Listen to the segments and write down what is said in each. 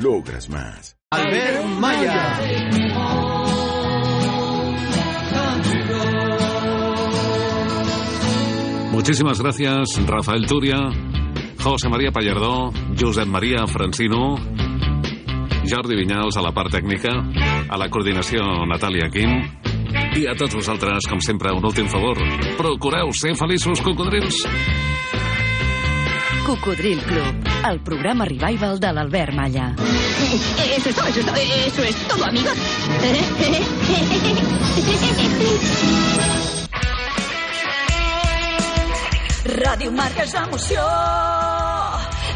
Logras más. Albert Maya. Muchísimas gracias, Rafael Turia, José María Pallardó, Josep María Francino, Jordi Vinyals a la part tècnica, a la coordinació Natàlia Quim, i a tots vosaltres, com sempre, un últim favor. Procureu ser feliços, cocodrils. Cocodril Club, el programa revival de l'Albert Malla. Eso es todo, eso es todo, eso es todo, amigos. Ràdio Marca és emoció,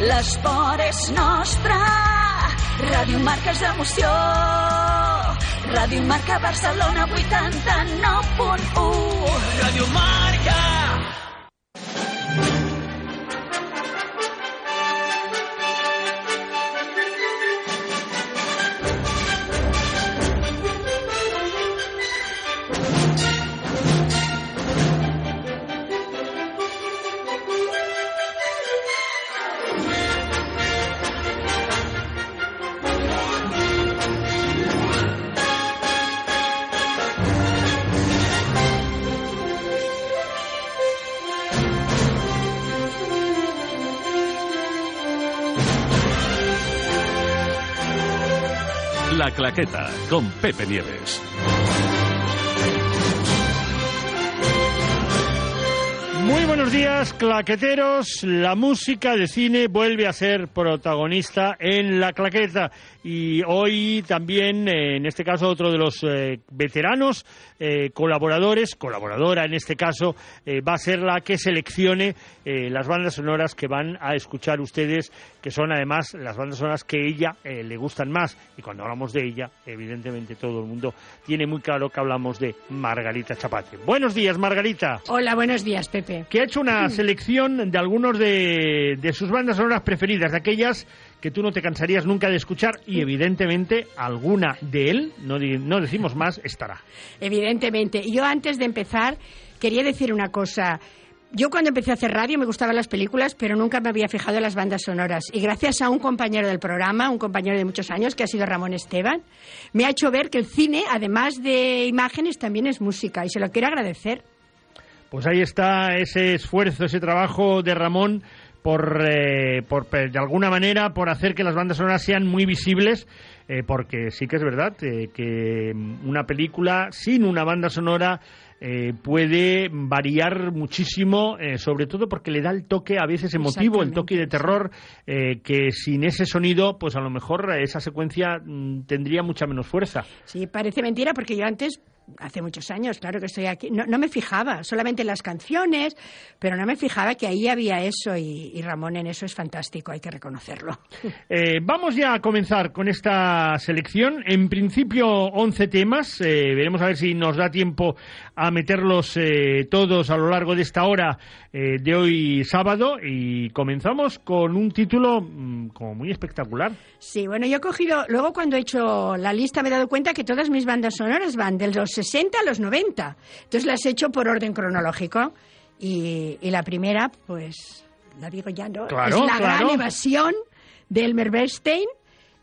l'esport és nostre. Ràdio Marca és emoció, Ràdio Marca Barcelona 89.1. Ràdio Marca. Claqueta, con Pepe Nieves. Muy buenos días, claqueteros. La música de cine vuelve a ser protagonista en la claqueta. Y hoy también, eh, en este caso, otro de los eh, veteranos eh, colaboradores, colaboradora en este caso, eh, va a ser la que seleccione eh, las bandas sonoras que van a escuchar ustedes, que son además las bandas sonoras que ella eh, le gustan más. Y cuando hablamos de ella, evidentemente todo el mundo tiene muy claro que hablamos de Margarita Chapate. Buenos días, Margarita. Hola, buenos días, Pepe. que ha hecho una selección de algunos de, de sus bandas sonoras preferidas, de aquellas que tú no te cansarías nunca de escuchar y evidentemente alguna de él, no, no decimos más, estará. Evidentemente. Yo antes de empezar quería decir una cosa. Yo cuando empecé a hacer radio me gustaban las películas, pero nunca me había fijado en las bandas sonoras. Y gracias a un compañero del programa, un compañero de muchos años, que ha sido Ramón Esteban, me ha hecho ver que el cine, además de imágenes, también es música. Y se lo quiero agradecer. Pues ahí está ese esfuerzo, ese trabajo de Ramón por, eh, por de alguna manera, por hacer que las bandas sonoras sean muy visibles, eh, porque sí que es verdad eh, que una película sin una banda sonora eh, puede variar muchísimo, eh, sobre todo porque le da el toque a veces emotivo, el toque de terror, eh, que sin ese sonido, pues a lo mejor esa secuencia mm, tendría mucha menos fuerza. Sí, parece mentira porque yo antes, hace muchos años, claro que estoy aquí, no, no me fijaba, solamente en las canciones, pero no me fijaba que ahí había eso y, y Ramón en eso es fantástico, hay que reconocerlo. Eh, vamos ya a comenzar con esta selección. En principio, 11 temas. Eh, veremos a ver si nos da tiempo a meterlos eh, todos a lo largo de esta hora eh, de hoy sábado. Y comenzamos con un título mm, como muy espectacular. Sí, bueno, yo he cogido, luego cuando he hecho la lista me he dado cuenta que todas mis bandas sonoras van de los 60 a los 90. Entonces las he hecho por orden cronológico. Y, y la primera, pues, la digo ya, ¿no? Claro, es la claro. gran evasión de Elmer Bernstein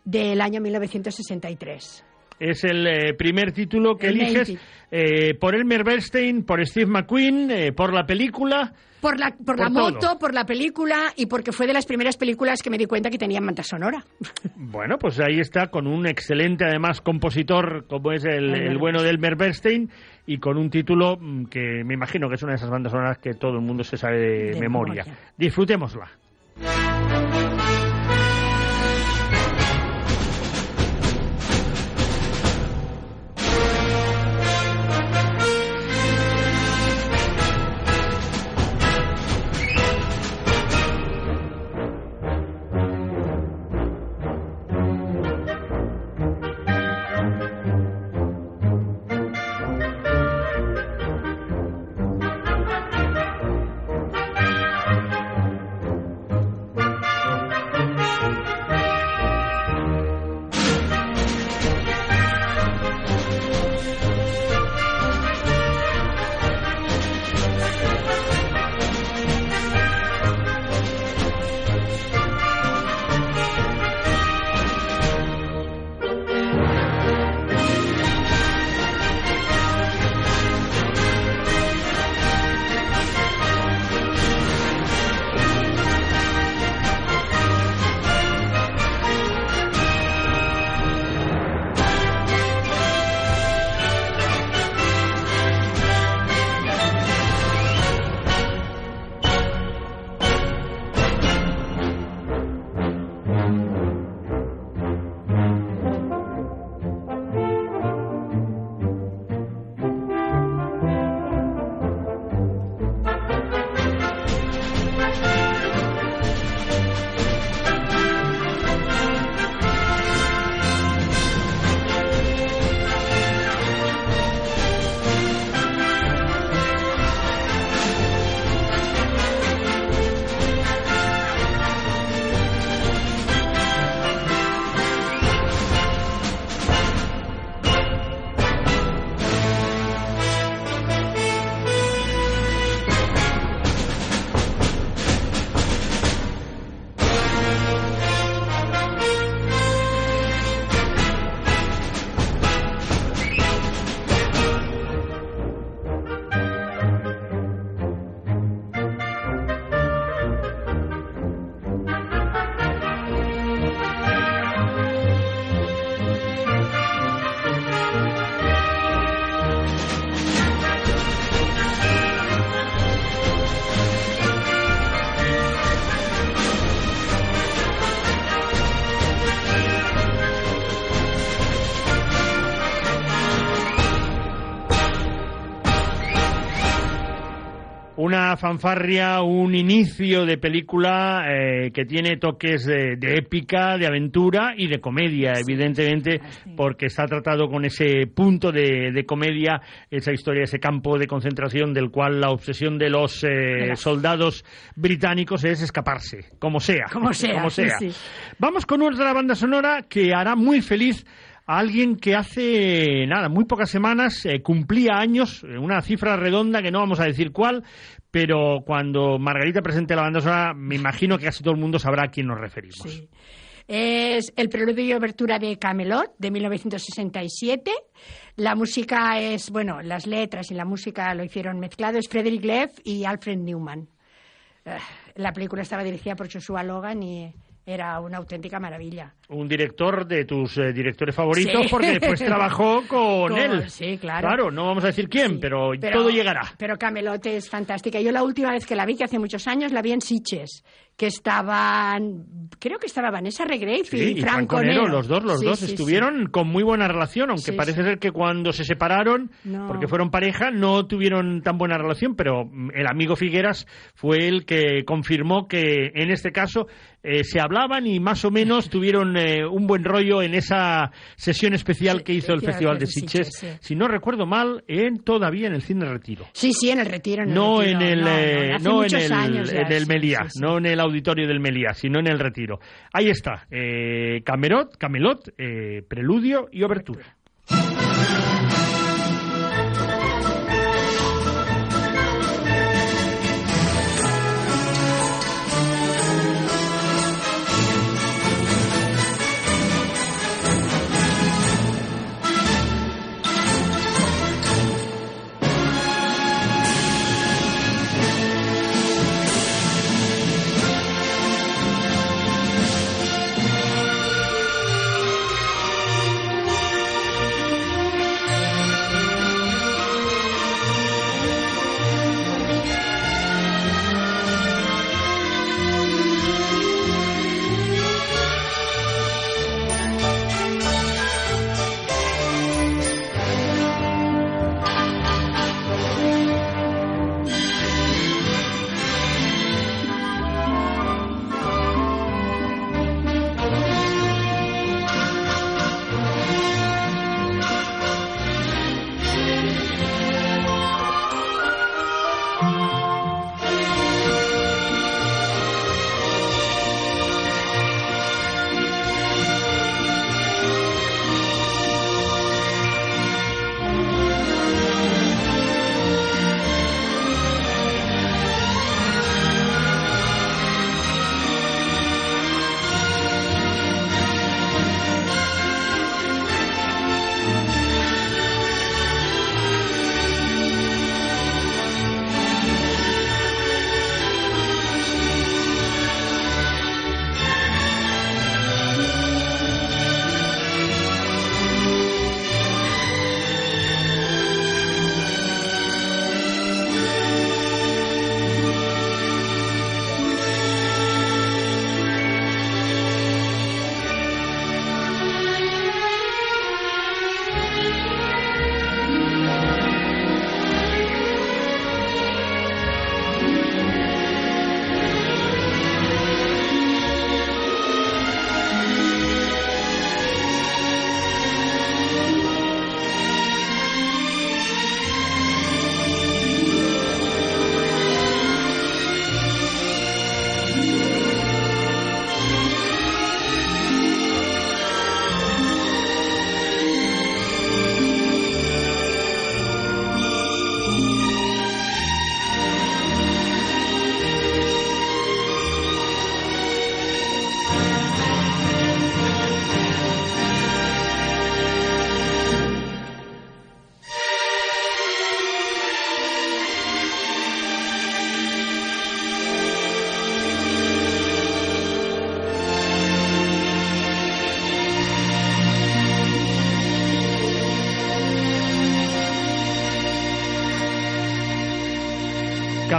del año 1963. Es el eh, primer título que El eliges eh, por Elmer Bernstein, por Steve McQueen, eh, por la película. Por la, por la todo. moto, por la película y porque fue de las primeras películas que me di cuenta que tenían banda sonora. Bueno, pues ahí está, con un excelente, además, compositor como es el, bueno de Elmer Bernstein y con un título mm, que me imagino que es una de esas bandas sonoras que todo el mundo se sabe de, De memoria. memoria. Disfrutémosla. Una fanfarria, un inicio de película eh, que tiene toques de, de épica, de aventura y de comedia, evidentemente, porque está tratado con ese punto de, de comedia, esa historia, ese campo de concentración del cual la obsesión de los eh, soldados británicos es escaparse, como sea. Como sea, como sea. sí. Vamos con otra banda sonora que hará muy feliz a alguien que hace nada, muy pocas semanas eh, cumplía años, eh, una cifra redonda que no vamos a decir cuál, pero cuando Margarita presente la banda sonora, me imagino que casi todo el mundo sabrá a quién nos referimos. Sí. Es el preludio y obertura de Camelot de 1967. La música es, bueno, las letras y la música lo hicieron mezclado, es Frederick Leff y Alfred Newman. Eh, La película estaba dirigida por Joshua Logan y era una auténtica maravilla. Un director de tus eh, directores favoritos, Sí. porque después trabajó con, Con- él. sí, claro. Claro, no vamos a decir quién, Sí, pero, todo llegará. Pero Camelot es fantástica. Yo la última vez que la vi, que hace muchos años, la vi en Sitges, que estaban, creo que estaba Vanessa Redgrave Sí, y, y Franco Nero, los dos, los Sí, dos sí, estuvieron con muy buena relación, aunque parece ser que cuando se separaron, No. porque fueron pareja, no tuvieron tan buena relación, pero el amigo Figueras fue el que confirmó que en este caso eh, se hablaban y más o menos tuvieron eh, un buen rollo en esa sesión especial que hizo el Festival de Sitges, si no recuerdo mal, en todavía en el Cine Retiro. Sí, sí, en el retiro. En el No retiro. en el, No, no, eh, no en el, años en el Meliá, no en el auditorio del Meliá, sino en el retiro. Ahí está, eh, Camerot, Camelot, eh, Preludio y Obertura.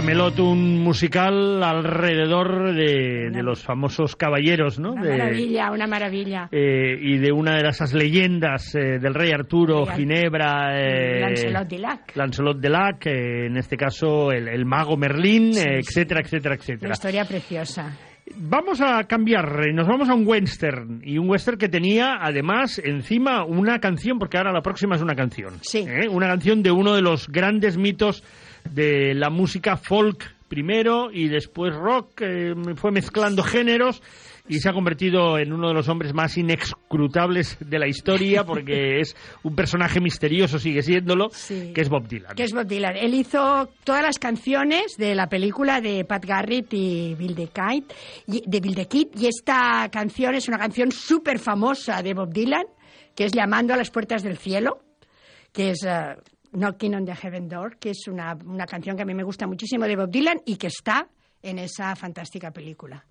Camelot, un musical alrededor de, de los famosos caballeros, ¿no? Una De- maravilla, una maravilla. eh, y de una de esas leyendas eh, del rey Arturo, Ginebra, eh, Lancelot de Lac. Lancelot de Lac, eh, en este caso el, el mago Merlín, Sí, sí. etcétera, etcétera, Una etcétera. historia preciosa. Vamos a cambiar, nos vamos a un western y un western que tenía además encima una canción, porque ahora la próxima es una canción. Sí. Una canción de uno de los grandes mitos de la música folk primero y después rock, eh, fue mezclando géneros y se ha convertido en uno de los hombres más inescrutables de la historia porque es un personaje misterioso, sigue siéndolo, Sí. que es Bob Dylan. Que es Bob Dylan. Él hizo todas las canciones de la película de Pat Garrett y Bill the Kid, y, de Bill the Kid, y esta canción es una canción súper famosa de Bob Dylan, que es Llamando a las puertas del cielo, que es eh, Knocking on the Heaven Door, que es una, una canción que a mí me gusta muchísimo de Bob Dylan y que está en esa fantástica película.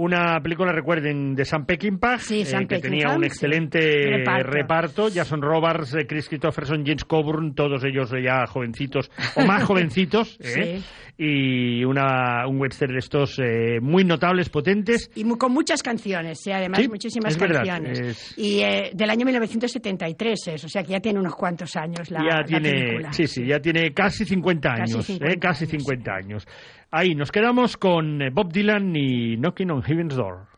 Una película, recuerden, de Sam Peckinpah, Sí, eh, Sam que tenía Peckinpah, un sí. excelente Reparto. reparto. Jason Robards, eh, Chris Christopherson, James Coburn, todos ellos ya jovencitos, o más jovencitos, ¿eh? y una, un western de estos eh, muy notables, potentes. Y mu- con muchas canciones, sí, además Sí, muchísimas es verdad, canciones. es- Y eh, del año 1973 es, o sea que ya tiene unos cuantos años la, ya la tiene, película. sí, sí, ya tiene casi 50 Casi años, 50 ¿eh? casi años, 50 años. Ahí nos quedamos con eh, Bob Dylan y Knocking on Heaven's Door.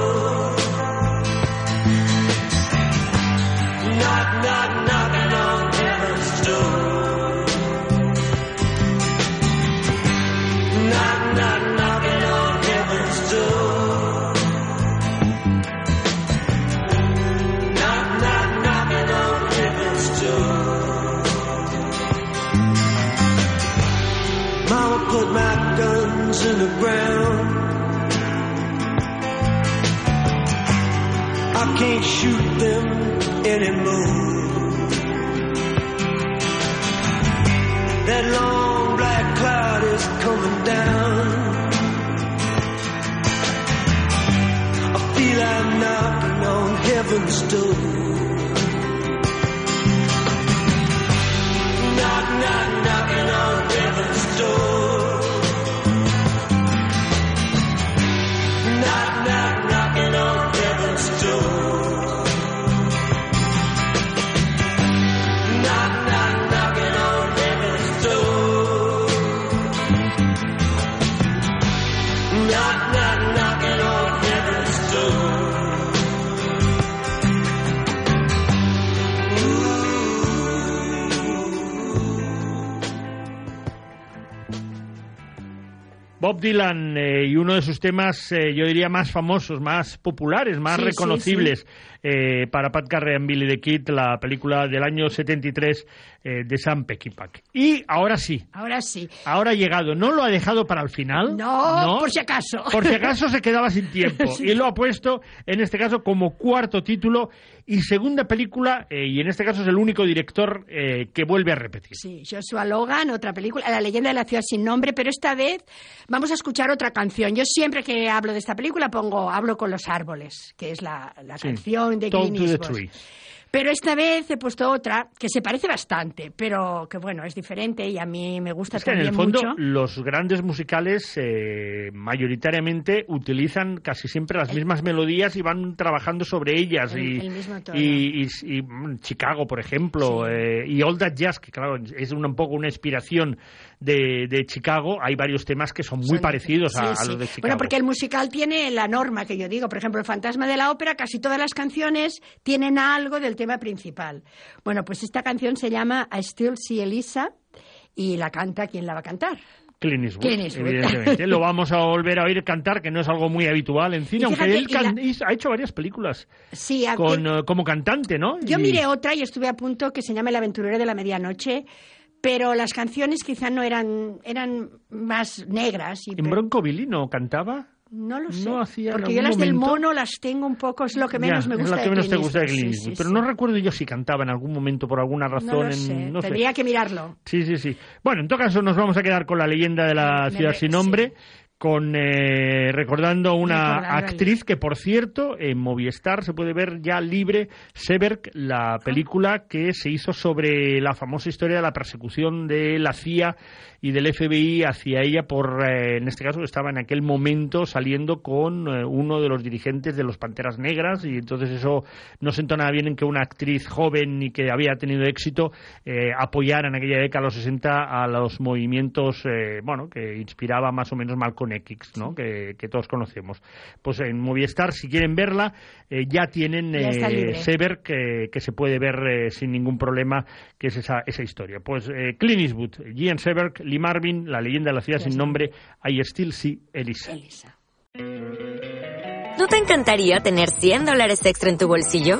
Can't shoot them anymore. That long Bob Dylan eh, y uno de sus temas, eh, yo diría, más famosos, más populares, más Sí, sí, reconocibles eh, para Pat Garrett and Billy the Kid, la película del año 73 eh, de Sam Peckinpah. Y ahora sí, Ahora sí. ahora ha llegado, no lo ha dejado para el final. No, por si acaso. Por si acaso se quedaba sin tiempo. Y lo ha puesto, en este caso, como cuarto título y segunda película, eh, y en este caso es el único director eh, que vuelve a repetir. Sí, Joshua Logan, otra película, La leyenda de la ciudad sin nombre, pero esta vez vamos a escuchar otra canción. Yo siempre que hablo de esta película pongo Hablo con los árboles, que es la, la Sí. canción de Talk Pero esta vez he puesto otra que se parece bastante, pero que bueno, es diferente y a mí me gusta Es que en también el fondo mucho. los grandes musicales eh, mayoritariamente utilizan casi siempre las mismas melodías y van trabajando sobre ellas. El- y, el mismo tono. y- y- y, mm, Chicago, por ejemplo, eh, y All That Jazz, que claro, es una- un poco una inspiración de, de Chicago. Hay varios temas que son muy Son- parecidos a, sí, a sí. los de Chicago. Bueno, porque el musical tiene la norma que yo digo. Por ejemplo, el Fantasma de la Ópera, casi todas las canciones tienen algo del tema principal. Bueno, pues esta canción se llama I Still See Elisa y la canta quien la va a cantar. Clint Eastwood, Clint Eastwood. evidentemente. Lo vamos a volver a oír cantar, que no es algo muy habitual en cine, aunque él la- can- hizo- ha hecho varias películas Sí, con, eh, como cantante, ¿no? Yo Y- miré otra y estuve a punto que se llama El aventurero de la medianoche, pero las canciones quizá no eran eran más negras. Y ¿En Bronco Billy no cantaba? No lo sé. No hacía en porque yo las del momento- mono las tengo un poco, es lo que menos Ya, me es gusta la que de menos te gusta de Clint sí, sí, pero sí. no recuerdo yo si cantaba en algún momento por alguna razón. No lo en- sé, no sé. tendría que mirarlo. Sí, sí, sí. Bueno, en todo caso nos vamos a quedar con la leyenda de la Me- ciudad me- sin nombre, con eh, recordando una actriz que, por cierto, en Movistar se puede ver ya libre, Seberg, la película que se hizo sobre la famosa historia de la persecución de la CIA y del FBI hacia ella por, eh, en este caso, estaba en aquel momento saliendo con eh, uno de los dirigentes de los Panteras Negras y entonces eso no sentó nada bien en que una actriz joven y que había tenido éxito eh, apoyara en aquella década, a los 60, a los movimientos, eh, bueno, que inspiraba más o menos Malcolm X, ¿no? Que, que todos conocemos. Pues en Movistar, si quieren verla, eh, ya tienen Ya libre. Sever que, que se puede ver eh, sin ningún problema, que es esa, esa historia. Pues eh, Clint Eastwood, Gian Seberg, Lee Marvin, La leyenda de la ciudad Ya sin nombre, I Still See Elisa. Elisa. ¿No te encantaría tener 100 dólares extra en tu bolsillo?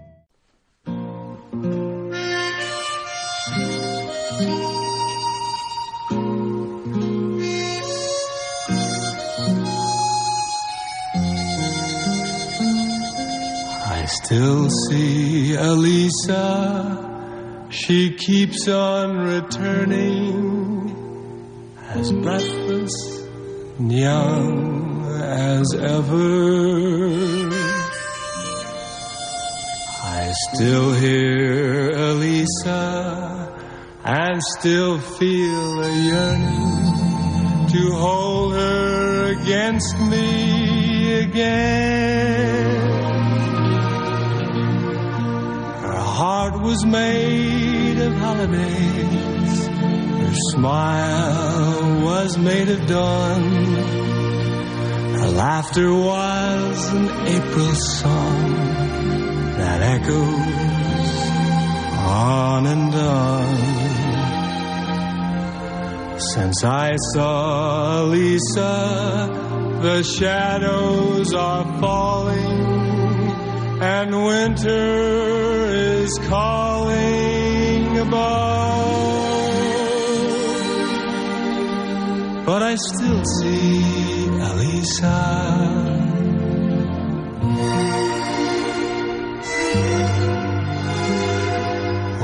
Still see Elisa. She keeps on returning as breathless and young as ever. I still hear Elisa and still feel a yearning to hold her against me again. Heart was made of holidays. Her smile was made of dawn. Her laughter was an April song that echoes on and on. Since I saw Lisa, the shadows are falling and winter is calling above. But I still see Elisa.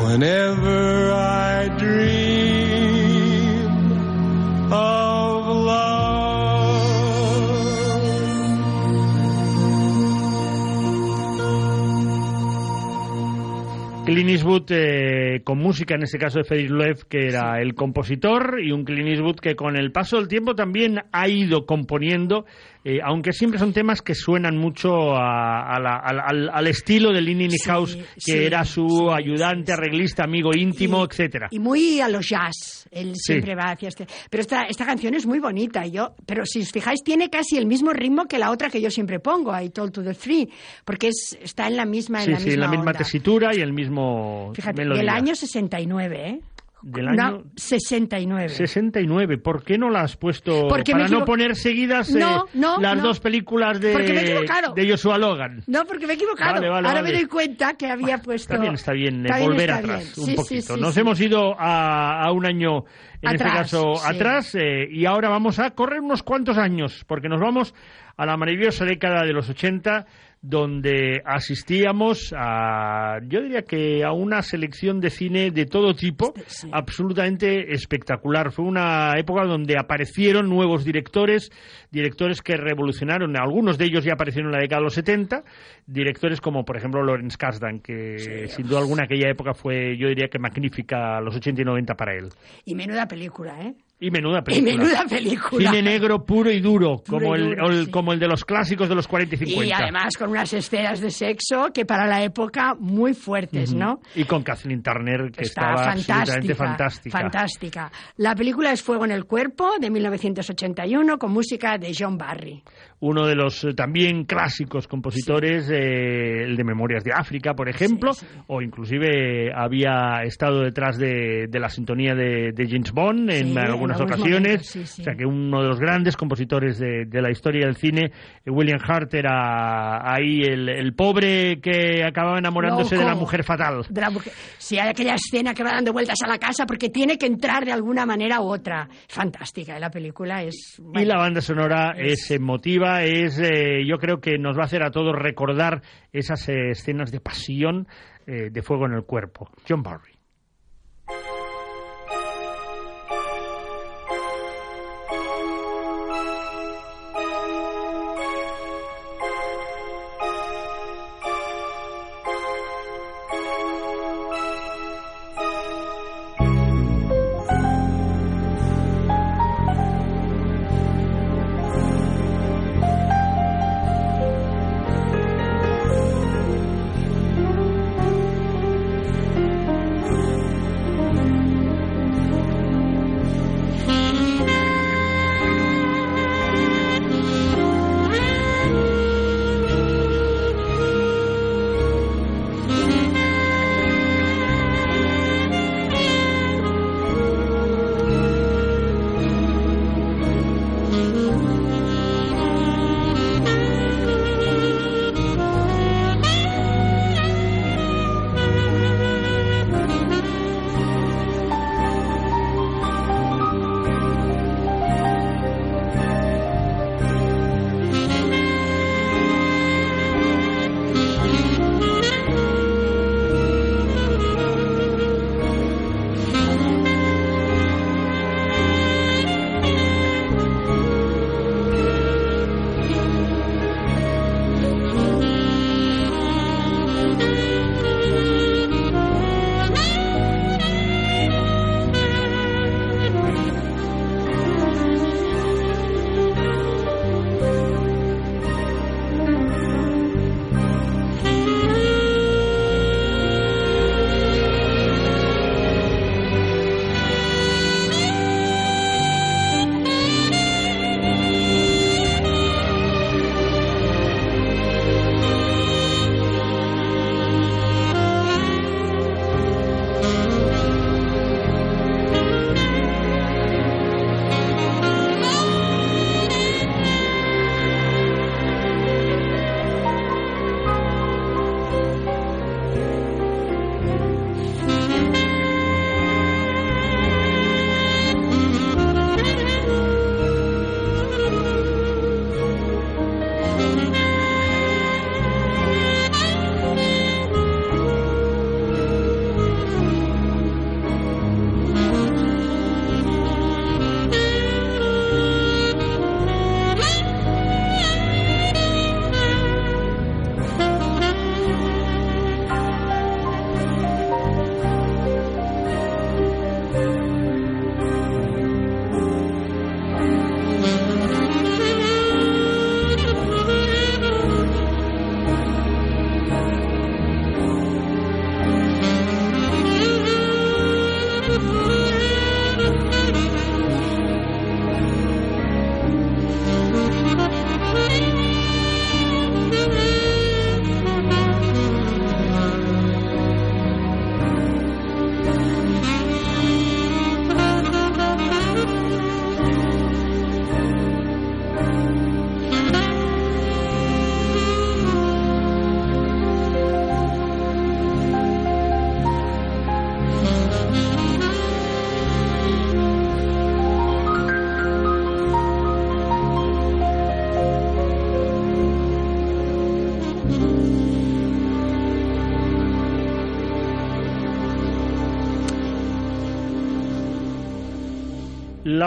Whenever Eastwood eh, con música, en este caso de Freddy Loeb, que era el compositor, y un Clint Eastwood que con el paso del tiempo también ha ido componiendo, eh, aunque siempre son temas que suenan mucho a- a la- al, al- al estilo de Lenny Sí, House, que sí, era su sí, ayudante, arreglista, amigo íntimo, Y- etcétera. Y muy a los jazz. Él siempre va hacia este. Pero esta, esta canción es muy bonita. Yo, pero si os fijáis, tiene casi el mismo ritmo que la otra que yo siempre pongo, I Told to the Free, porque es, está en la misma, en la sí, misma la misma onda. tesitura y el mismo Fíjate, melodía. del año 69, ¿eh? Del No, año 69. 69. ¿Por qué no la has puesto Porque para no poner seguidas eh, No, no, las no. dos películas de, Porque me de Joshua Logan? No, porque me he equivocado. Vale, vale, Ahora vale. me doy cuenta que había puesto. Está bien, está bien eh, Está bien, volver está atrás bien. un poquito. sí, sí, Nos hemos ido a, a un año en este Atrás, caso sí. atrás, eh, y ahora vamos a correr unos cuantos años, porque nos vamos a la maravillosa década de los 80, donde asistíamos a, yo diría que a una selección de cine de todo tipo, sí. absolutamente espectacular. Fue una época donde aparecieron nuevos directores, directores que revolucionaron, algunos de ellos ya aparecieron en la década de los 70, directores como por ejemplo Lawrence Kasdan, que sin duda alguna aquella época fue, yo diría que magnífica, los 80 y 90 para él. Y menuda película, ¿eh? Y menuda Y película. menuda película. Cine negro puro y duro, Puro como, y el, duro, el- sí. como el de los clásicos de los 40 y 50. Y además con unas escenas de sexo que para la época muy fuertes, ¿no? Y con Kathleen Turner, que Está estaba absolutamente fantástica, fantástica. fantástica. La película es Fuego en el Cuerpo, de 1981, con música de John Barry. Uno de los eh, también clásicos compositores, eh, el de Memorias de África, por ejemplo, Sí, sí. o inclusive había estado detrás de, de la sintonía de, de James Bond en Sí, en algunas algunos ocasiones. momentos, sí, sí. O sea que uno de los grandes compositores de, de la historia del cine, eh, William Hart, era ahí el, el pobre que acababa enamorándose de la Loco. mujer fatal. De la mujer. Sí, hay aquella escena que va dando vueltas a la casa porque tiene que entrar de alguna manera u otra. Fantástica, ¿eh? la película es... Y bueno, la banda sonora es- es, emotiva, es, eh, yo creo que nos va a hacer a todos recordar esas eh, escenas de pasión, eh, de fuego en el cuerpo. John Barry.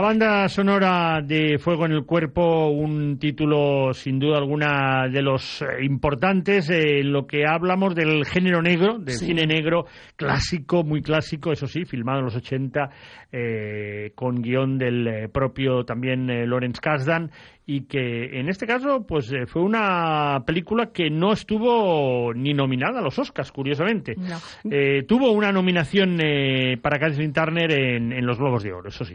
La banda sonora de Fuego en el Cuerpo, un título sin duda alguna de los eh, importantes, eh, en lo que hablamos del género negro, del Sí. cine negro clásico, muy clásico, eso sí, filmado en los 80, eh, con guion del eh, propio también eh, Lawrence Kasdan, y que en este caso pues eh, fue una película que no estuvo ni nominada a los Oscars, curiosamente. No. Eh, tuvo una nominación eh, para Kathleen Turner en, en los Globos de Oro, eso sí.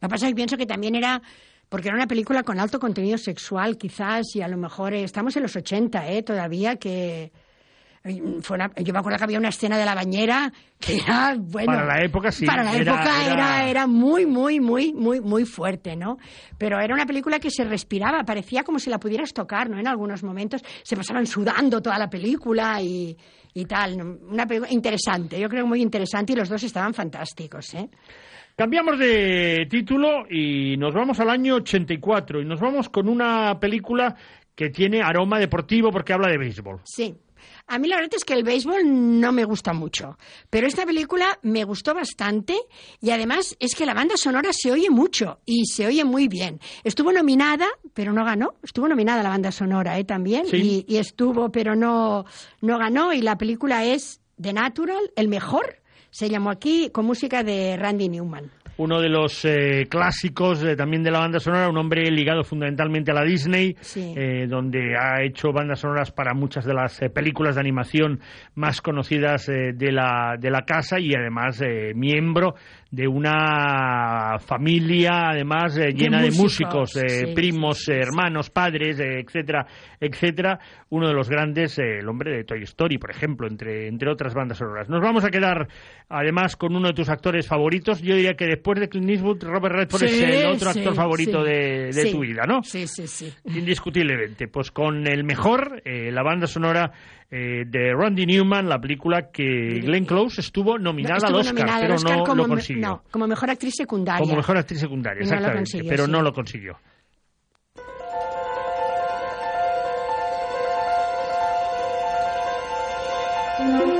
Lo que pasa es que pienso que también era porque era una película con alto contenido sexual, quizás, y a lo mejor eh, estamos en los 80, ¿eh? Todavía que. Fue una- yo me acuerdo que había una escena de la bañera que era, bueno... Para la época, sí, Para la era- época era- era, era muy, muy, muy, muy, muy fuerte, ¿no? Pero era una película que se respiraba, parecía como si la pudieras tocar, ¿no? En algunos momentos se pasaban sudando toda la película y, y tal. Una película interesante, yo creo muy interesante y los dos estaban fantásticos, ¿eh? Cambiamos de título y nos vamos al año 84 y nos vamos con una película que tiene aroma deportivo porque habla de béisbol. Sí. A mí la verdad es que el béisbol no me gusta mucho, pero esta película me gustó bastante y además es que la banda sonora se oye mucho y se oye muy bien. Estuvo nominada, pero no ganó. Estuvo nominada la banda sonora ¿eh? también Sí. y, y estuvo, pero no, no ganó y la película es The Natural, el mejor. Se llamó aquí con música de Randy Newman. Uno de los eh, clásicos eh, también de la banda sonora, un hombre ligado fundamentalmente a la Disney, Sí. eh, donde ha hecho bandas sonoras para muchas de las eh, películas de animación más conocidas eh, de, la, de la casa y además eh, miembro de una familia además eh, llena de músicos, músicos, eh, sí, primos, hermanos, padres, eh, etcétera, etcétera. Uno de los grandes, eh, el hombre de Toy Story, por ejemplo, entre, entre otras bandas sonoras. Nos vamos a quedar además con uno de tus actores favoritos. Yo diría que después de Clint Eastwood, Robert Redford es el otro sí, actor favorito de, de tu vida, ¿no? Sí, sí, sí. Indiscutiblemente. Pues con el mejor, eh, la banda sonora eh, de Randy Newman, la película que Glenn Close estuvo nominada, estuvo al, Oscar, nominada al Oscar, pero no como lo consiguió. No, como mejor actriz secundaria. Como mejor actriz secundaria, exactamente, no pero sí. no lo consiguió. No.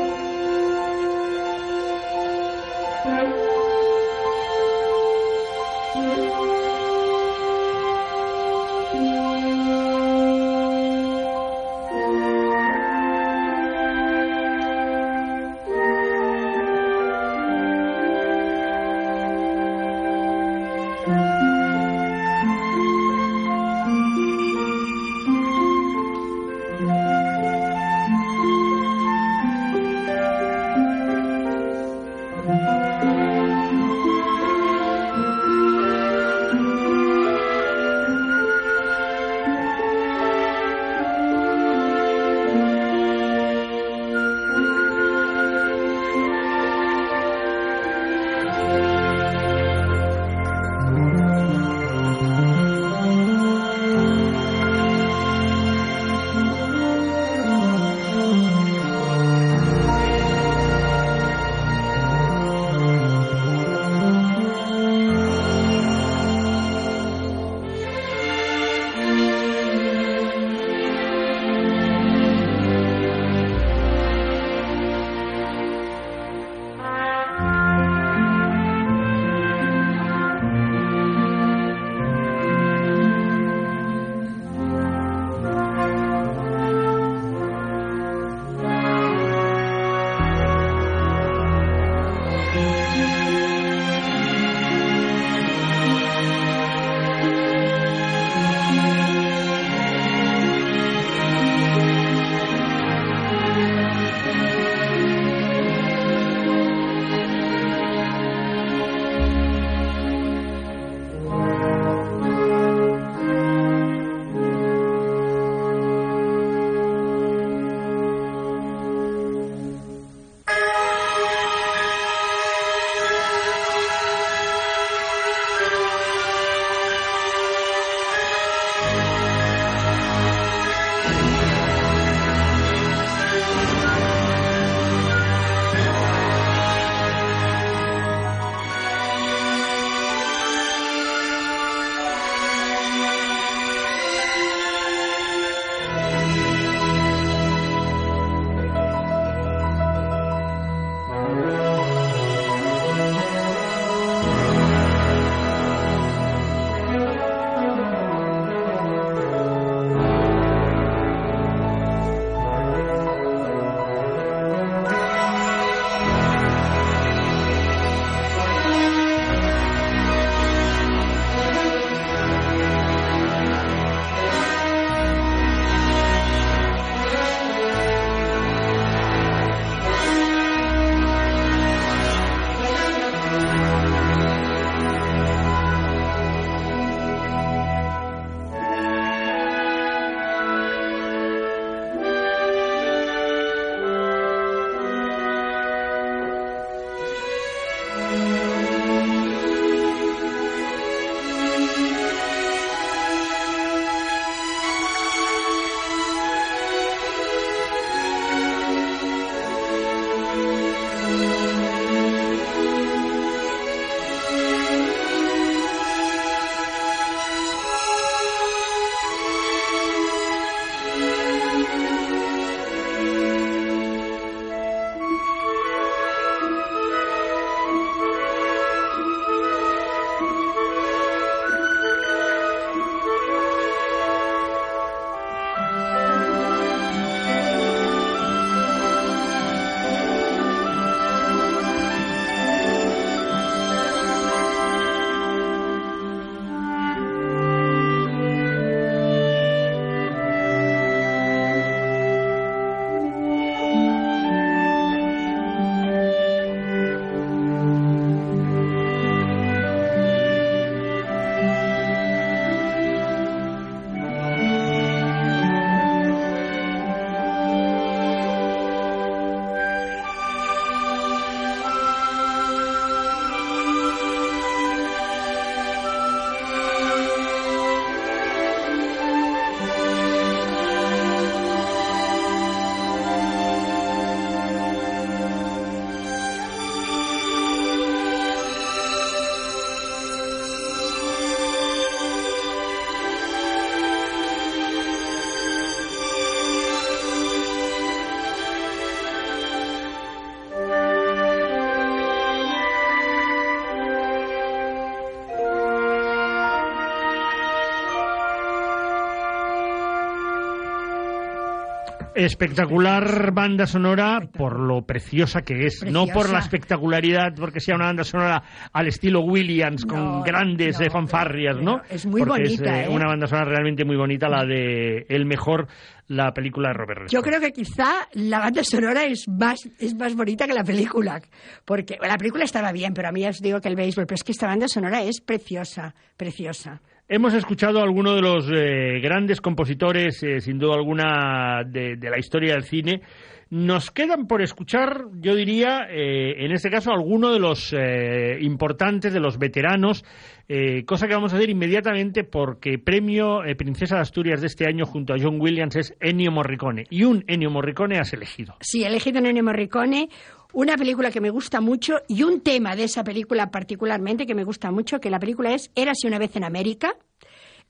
Espectacular banda sonora por lo preciosa que es, no por la espectacularidad, porque sea una banda sonora al estilo Williams con No, grandes no, eh, fanfarrias, pero ¿no? es muy Porque bonita, eh, ¿eh? Una banda sonora realmente muy bonita, la de El Mejor, la película de Robert Redford. Yo creo que quizá la banda sonora es más, es más bonita que la película. Porque la película estaba bien, pero a mí ya os digo que el béisbol, pero es que esta banda sonora es preciosa, preciosa. Hemos escuchado a algunos de los eh, grandes compositores, eh, sin duda alguna, de, la historia del cine. Nos quedan por escuchar, yo diría, eh, en este caso, algunos de los eh, importantes, de los veteranos, eh, cosa que vamos a hacer inmediatamente porque premio eh, Princesa de Asturias de este año junto a John Williams es Ennio Morricone. Y un Ennio Morricone has elegido. Sí, he elegido a Ennio Morricone, una película que me gusta mucho y un tema de esa película particularmente que me gusta mucho, que la película es Érase una vez en América.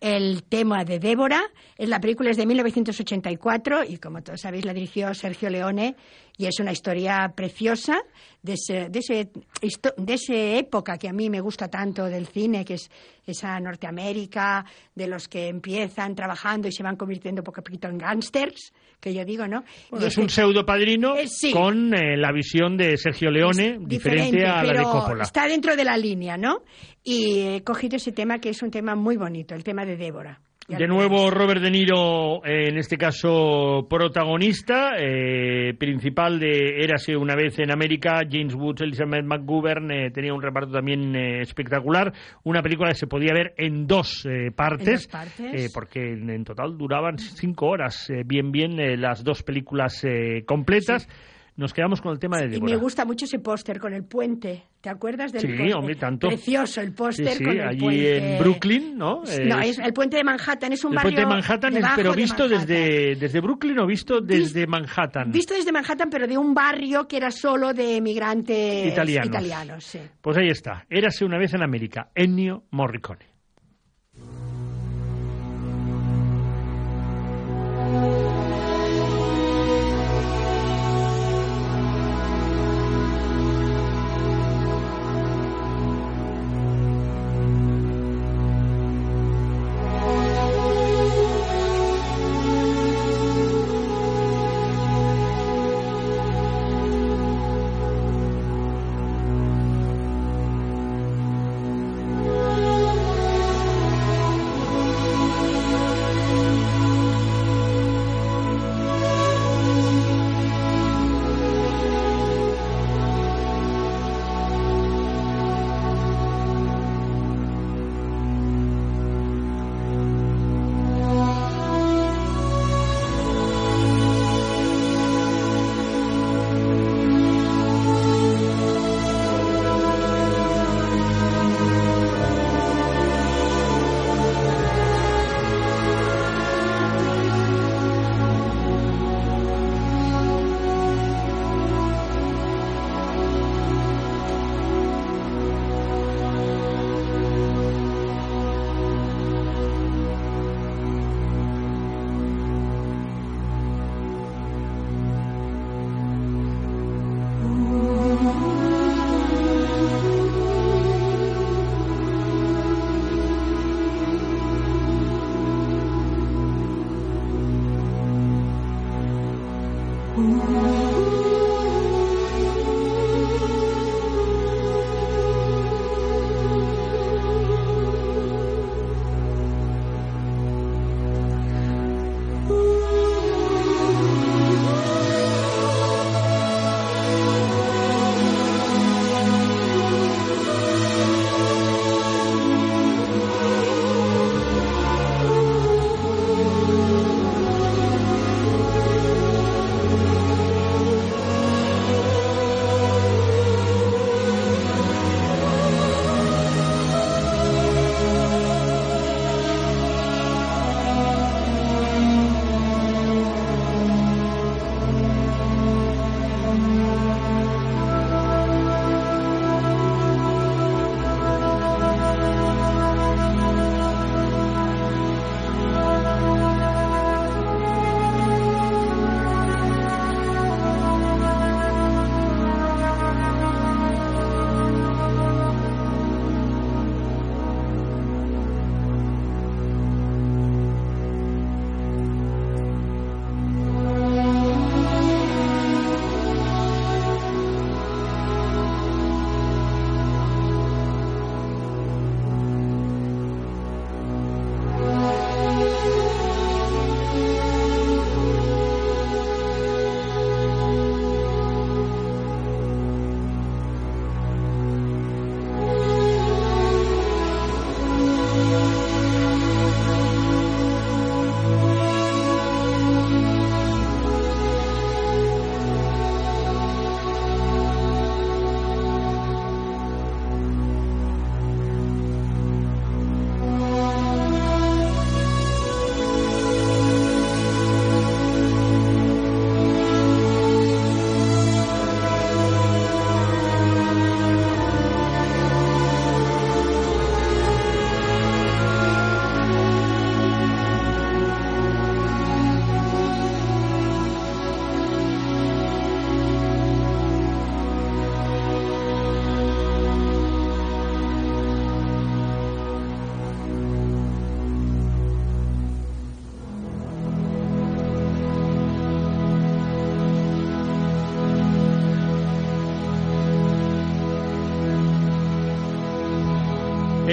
El tema de Débora, la película es de 1984 y como todos sabéis la dirigió Sergio Leone y es una historia preciosa de ese, de ese de esa época que a mí me gusta tanto del cine, que es esa Norteamérica, de los que empiezan trabajando y se van convirtiendo poco a poquito en gángsters, que yo digo, ¿no? Bueno, Y es un pseudo padrino Eh, sí. con eh, la visión de Sergio Leone, diferente a la de Coppola. Está dentro de la línea, ¿no? Y he cogido ese tema que es un tema muy bonito, el tema de Débora. De nuevo. Robert De Niro, eh, en este caso protagonista, eh, principal de Érase una vez en América, James Woods, Elizabeth McGovern, eh, tenía un reparto también eh, espectacular, una película que se podía ver en dos eh, partes, En dos partes. porque en, en total duraban cinco horas, bien bien las dos películas eh, completas. Nos quedamos con el tema de Y Débora. me gusta mucho ese póster con el puente. ¿Te acuerdas del Sí, hombre, tanto. Precioso el Sí, póster sí, con el allí puente. en Brooklyn, ¿no? No, es el puente de Manhattan, es un el barrio puente de Manhattan, es- pero de visto Manhattan. desde, desde Brooklyn o visto desde Manhattan. Visto desde Manhattan, pero de un barrio que era solo de emigrantes Italianos. italianos sí. Pues ahí está. Érase una vez en América. Ennio Morricone.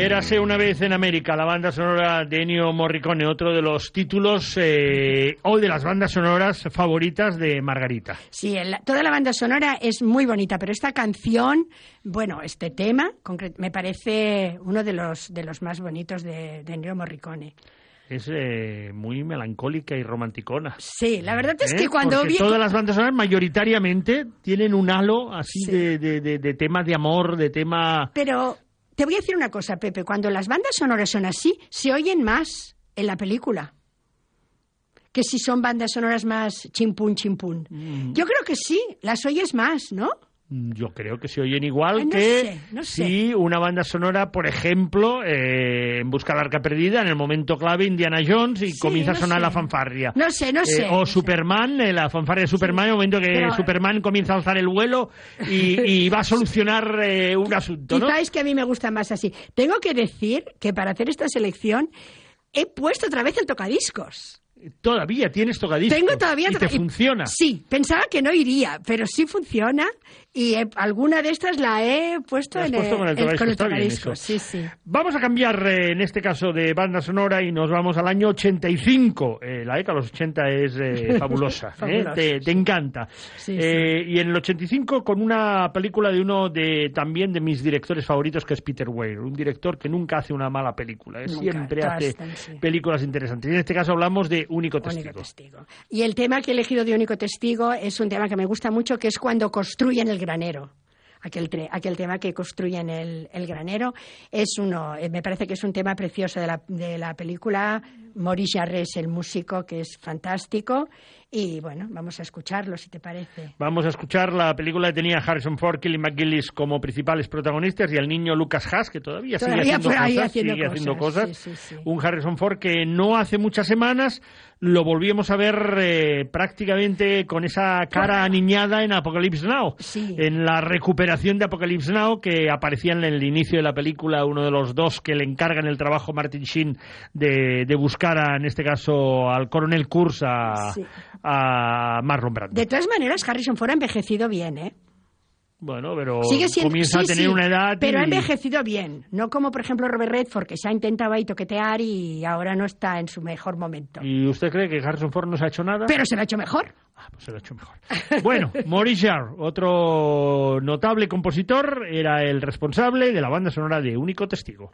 Érase una vez en América, la banda sonora de Ennio Morricone, otro de los títulos eh, o de las bandas sonoras favoritas de Margarita. Sí, el- toda la banda sonora es muy bonita, pero esta canción, bueno, este tema me parece uno de los, de los más bonitos de, de Ennio Morricone. Es eh, muy melancólica y romanticona. Sí, la verdad es ¿eh? que cuando Porque vi... todas las bandas sonoras mayoritariamente tienen un halo así Sí. de, de, de, de tema de amor, de tema... Pero te voy a decir una cosa, Pepe, cuando las bandas sonoras son así, se oyen más en la película que si son bandas sonoras más chimpún, chimpún. Mm. Yo creo que sí, las oyes más, ¿no? Yo creo que se oyen igual no que sé, no si una banda sonora, por ejemplo, eh, en Busca del Arca Perdida, en el momento clave Indiana Jones y Sí, comienza a no sonar sé. la fanfarria. No sé, no Eh, sé, o. Superman, eh, la fanfarria de Superman, en el momento que Pero- Superman comienza a alzar el vuelo y, y va a solucionar eh, un asunto, ¿no? Quizá es que a mí me gusta más así. Tengo que decir que para hacer esta selección he puesto otra vez el tocadiscos. Todavía tienes tocadiscos. Tengo todavía y te funciona. Sí, pensaba que no iría, pero sí funciona y eh, alguna de estas la he puesto en puesto con el está bien tocadiscos. eso. Sí, sí. Vamos a cambiar, eh, en este caso, de banda sonora y nos vamos al año 85. Eh, la de los 80 es eh, fabulosa, ¿eh? Fabulosa, te, te encanta. Sí, Eh, Y en el 85 con una película de uno de también de mis directores favoritos, que es Peter Weir, un director que nunca hace una mala película. Nunca, siempre hace están, sí. películas interesantes. Y en este caso hablamos de Único Testigo. Único testigo. Y el tema que he elegido de único testigo es un tema que me gusta mucho, que es cuando construyen el granero. Aquel, tre- aquel tema que construyen el, el granero es uno, eh, me parece que es un tema precioso de la, de la película. Maurice Jarre es el músico, que es fantástico. Y bueno, vamos a escucharlo, si te parece. Vamos a escuchar la película que tenía Harrison Ford, Kelly McGillis como principales protagonistas y al niño Lucas Haas, que todavía, Todavía sigue haciendo cosas. haciendo sigue haciendo cosas, cosas. sí, sí, sí. Un Harrison Ford que no hace muchas semanas lo volvíamos a ver eh, prácticamente con esa cara aniñada en Apocalypse Now. Sí. En la recuperación de Apocalypse Now, que aparecía en el inicio de la película uno de los dos que le encargan el trabajo Martin Sheen de, de buscar, a, en este caso, al coronel Kurz, a, Sí. a Marlon Brando. De todas maneras, Harrison Ford ha envejecido bien, ¿eh? Bueno, pero Sigue siendo, comienza sí, a tener sí, una edad. Pero ha envejecido bien. No como, por ejemplo, Robert Redford, que se ha intentado ahí toquetear y ahora no está en su mejor momento. ¿Y usted cree que Harrison Ford no se ha hecho nada? Pero se lo ha hecho mejor. Ah, pues se lo ha hecho mejor. Bueno, Maurice Jarre, otro notable compositor, era el responsable de la banda sonora de Único Testigo.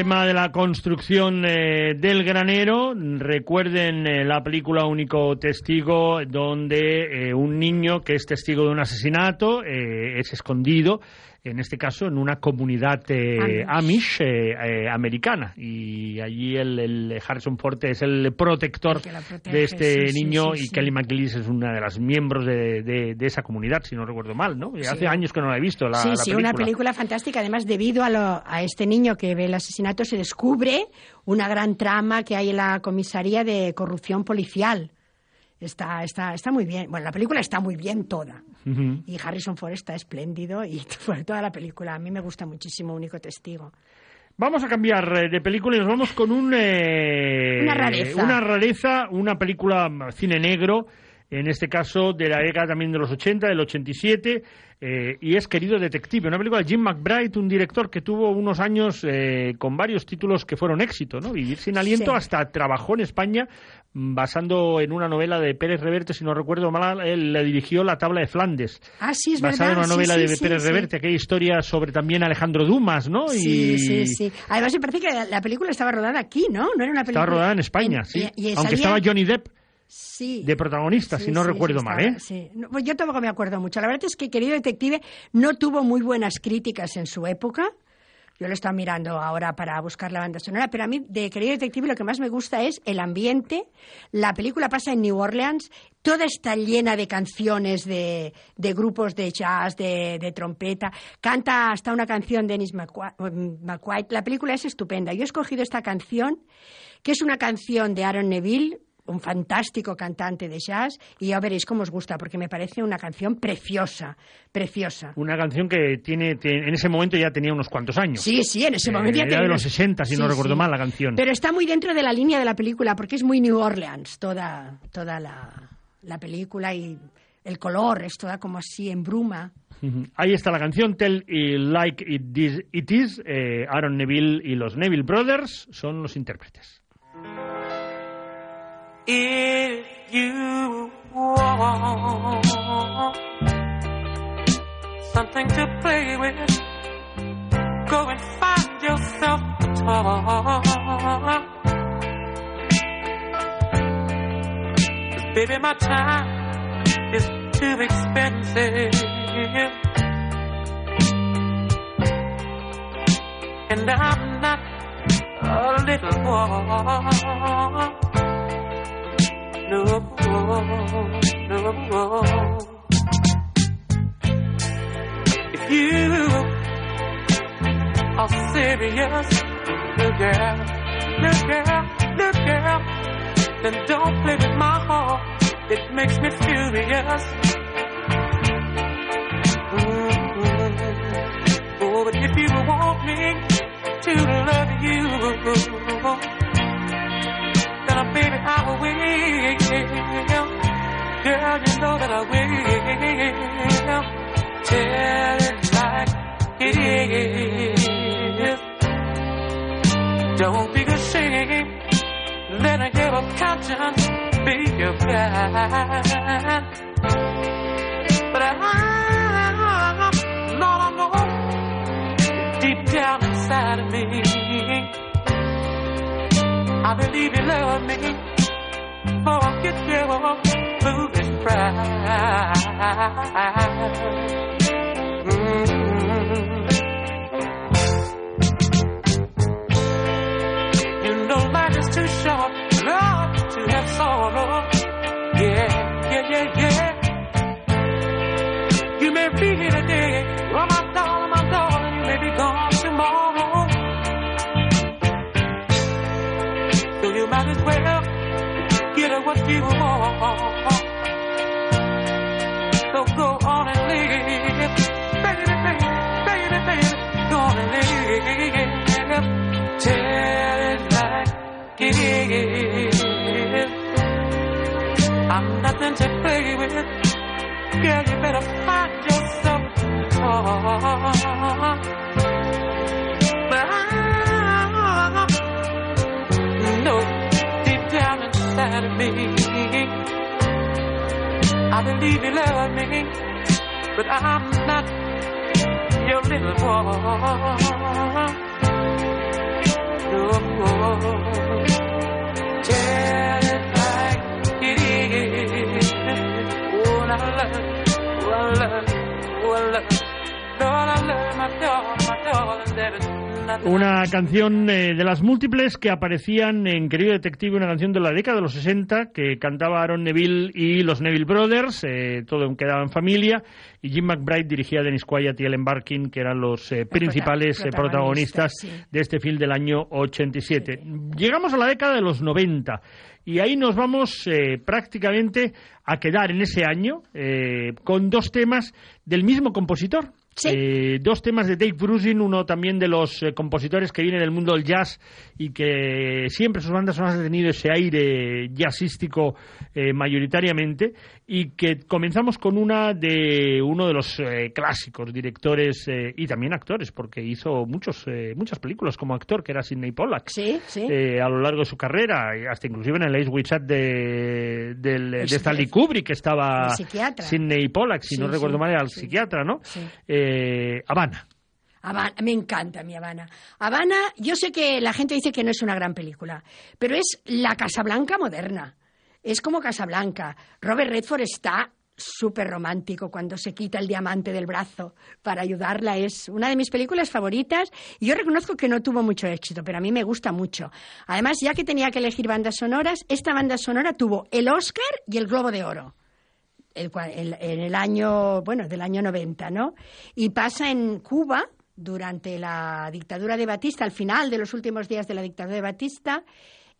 Tema de la construcción eh, del granero. Recuerden eh, la película Único Testigo, donde eh, un niño que es testigo de un asesinato eh, es escondido en este caso en una comunidad eh, Amish, eh, eh, americana y allí el, el Harrison Ford es el protector El protege, de este sí, niño sí, y. Kelly McGillis es una de las miembros de, de- de esa comunidad si no recuerdo mal ¿no? Hace años que no la he visto la, sí, la sí, película. una película fantástica. Además, debido a, lo- a este niño que ve el asesinato, se descubre una gran trama que hay en la comisaría de corrupción policial. Está, está, está muy bien. Bueno, la película está muy bien toda. Y Harrison Ford está espléndido y bueno, toda la película. A mí me gusta muchísimo Único Testigo. Vamos a cambiar eh, de película y nos vamos con un, eh, Una rareza. Una rareza, una película mm, cine negro, en este caso de la década también de los 80, del 87, eh, y es Querido Detective, una película de Jim McBride, un director que tuvo unos años eh, con varios títulos que fueron éxito, ¿no? Vivir sin aliento, Sí. hasta trabajó en España mm, basando en una novela de Pérez Reverte, si no recuerdo mal, él le dirigió La Tabla de Flandes. Ah, sí, es basada verdad. en una novela sí, de Pérez. Reverte, aquella historia sobre también Alejandro Dumas, ¿no? Sí, y... sí, sí. Además, me parece que la, la película estaba rodada aquí, ¿no? No era una película. Estaba rodada en España, En- sí. y- y Aunque salía- estaba Johnny Depp Sí. de protagonista, Sí, si no sí, recuerdo mal, ¿eh? sí. No, pues yo tampoco me acuerdo mucho. La verdad es que Querido Detective no tuvo muy buenas críticas en su época. Yo lo estaba mirando ahora para buscar la banda sonora, pero a mí de Querido Detective lo que más me gusta es el ambiente. La película pasa en New Orleans, toda está llena de canciones de, de grupos de jazz, de, de trompeta. Canta hasta una canción de Dennis McQu- McQuaid. La película es estupenda. Yo he escogido esta canción, que es una canción de Aaron Neville, un fantástico cantante de jazz, y ya veréis cómo os gusta, porque me parece una canción preciosa, preciosa. Una canción que tiene, en ese momento ya tenía unos cuantos años. Sí, sí, en ese Eh, momento ya era tenía de los 60, si no recuerdo sí. mal, la canción. Pero está muy dentro de la línea de la película, porque es muy New Orleans, toda, toda la, la película y el color, es toda como así en bruma. Ahí está la canción Tell It Like It Is. It is. Eh, Aaron Neville y los Neville Brothers son los intérpretes. If you want something to play with, go and find yourself a toy. 'Cause baby, my time is too expensive. And I'm not a little boy. No, no. If you are serious, little girl, little girl, little girl, then don't play with my heart. It makes me furious. Mm-hmm. Oh, but if you want me to love you, I will. Girl, you know that I will. Tell it like it is. Don't be ashamed. Let your conscience be your guide. But I, Lord, I know deep down inside of me, I believe you love me. Forget your foolish pride. Mm. You know life is too short, love, to have sorrow. Yeah, yeah, yeah, yeah. You may be here today, what you want. So go on and live, baby, baby, baby, baby, go on and live. Tell it like it is. I'm nothing to play with. Girl, you better find yourself a I believe you love me, but I'm not your little boy. No. Tell it like it is. Oh, I love, oh, I love, oh, I love. Lord, I love my darling, my darling. There is Una canción eh, de las múltiples que aparecían en Querido Detective, una canción de la década de los 60 que cantaba Aaron Neville y los Neville Brothers, eh, todo quedaba en familia, y Jim McBride dirigía a Dennis Quaid y Ellen Barkin, que eran los eh, principales eh, protagonistas sí. de este film del año 87. Llegamos a la década de los 90 y ahí nos vamos eh, prácticamente a quedar en ese año eh, con dos temas del mismo compositor. Eh, dos temas de Dave Brusin, uno también de los eh, compositores que viene del mundo del jazz y que siempre sus bandas han tenido ese aire jazzístico eh, mayoritariamente y que comenzamos con una de uno de los eh, clásicos directores eh, y también actores porque hizo muchos eh, muchas películas como actor que era Sidney Pollack Sí, sí. eh, a lo largo de su carrera, hasta inclusive en el Ace Witchat de, del- de Sí, Stanley. Kubrick, que estaba. Sidney Pollack, si Sí, no recuerdo mal, era el psiquiatra, ¿no? Sí. Eh, Habana. Habana, me encanta mi Habana. Habana, yo sé que la gente dice que no es una gran película, pero es la Casablanca moderna. Es como Casablanca. Robert Redford está súper romántico cuando se quita el diamante del brazo para ayudarla. Es una de mis películas favoritas y yo reconozco que no tuvo mucho éxito, pero a mí me gusta mucho. Además, ya que tenía que elegir bandas sonoras, esta banda sonora tuvo el Oscar y el Globo de Oro cua- el- en el año, bueno, del año 90, ¿no? Y pasa en Cuba durante la dictadura de Batista, al final de los últimos días de la dictadura de Batista.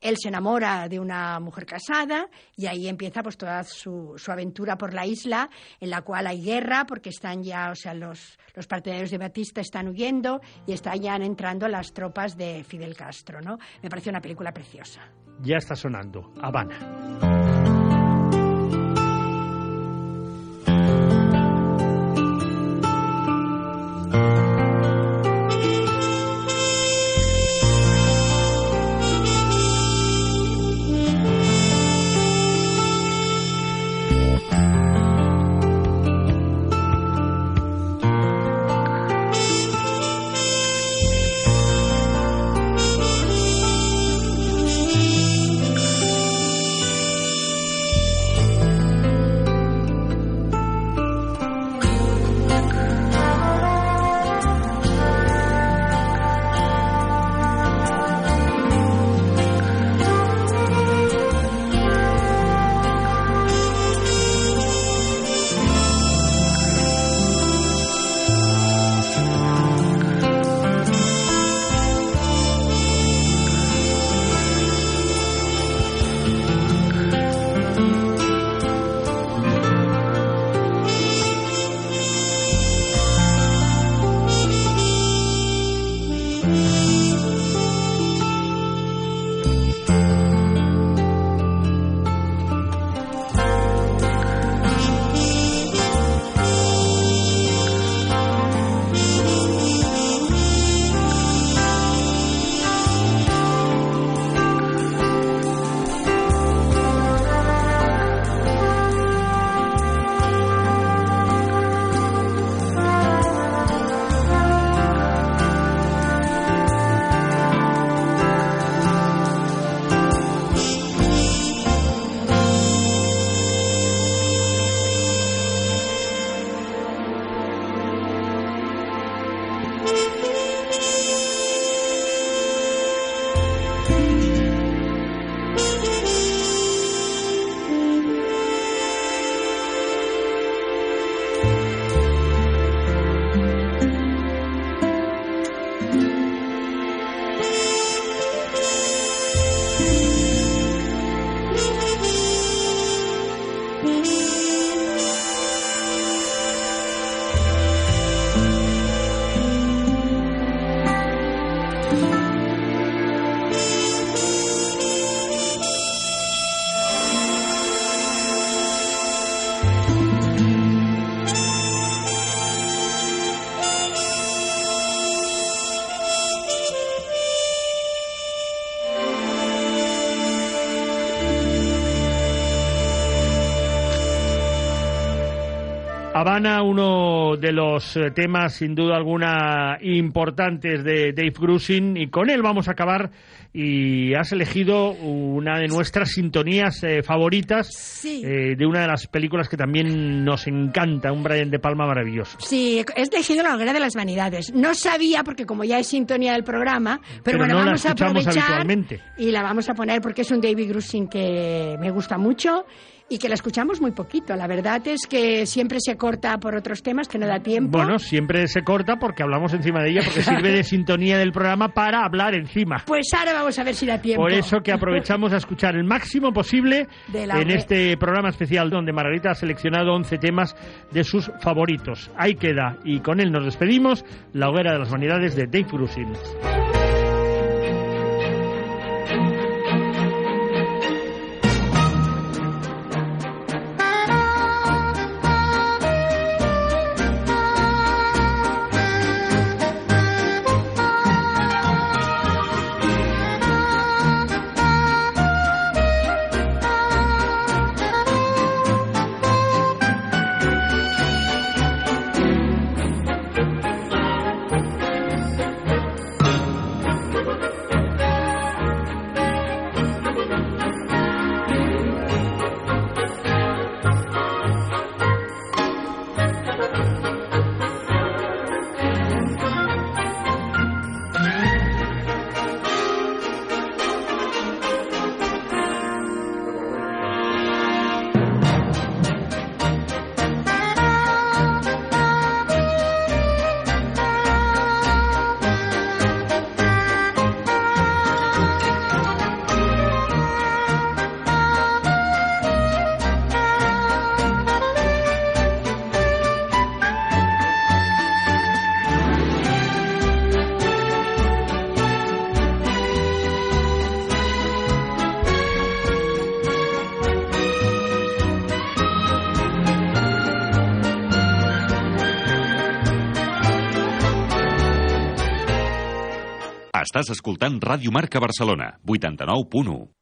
Él se enamora de una mujer casada y ahí empieza pues toda su, su aventura por la isla, en la cual hay guerra porque están ya, o sea, los, los partidarios de Batista están huyendo y están ya entrando las tropas de Fidel Castro, ¿no? Me parece una película preciosa. Ya está sonando Habana. Habana, uno de los eh, temas sin duda alguna importantes de Dave Grusin y con él vamos a acabar y has elegido una de nuestras sintonías eh, favoritas Sí. eh, de una de las películas que también nos encanta, un Brian De Palma maravilloso. Sí, he elegido la hoguera de las vanidades. No sabía, porque como ya es sintonía del programa, pero, Pero bueno, no la vamos a aprovechar y la vamos a poner porque es un David Grusin que me gusta mucho y que la escuchamos muy poquito. La verdad es que siempre se corta por otros temas que no da tiempo. Bueno, siempre se corta porque hablamos encima de ella, porque sirve de sintonía del programa para hablar encima. Pues ahora vamos a ver si da tiempo. Por eso que aprovechamos a escuchar el máximo posible la en este programa especial donde Margarita ha seleccionado 11 temas de sus favoritos. Ahí queda. Y con él nos despedimos. La hoguera de las vanidades de Dave Grusin. Estàs escoltant Ràdio Marca Barcelona, 89.1.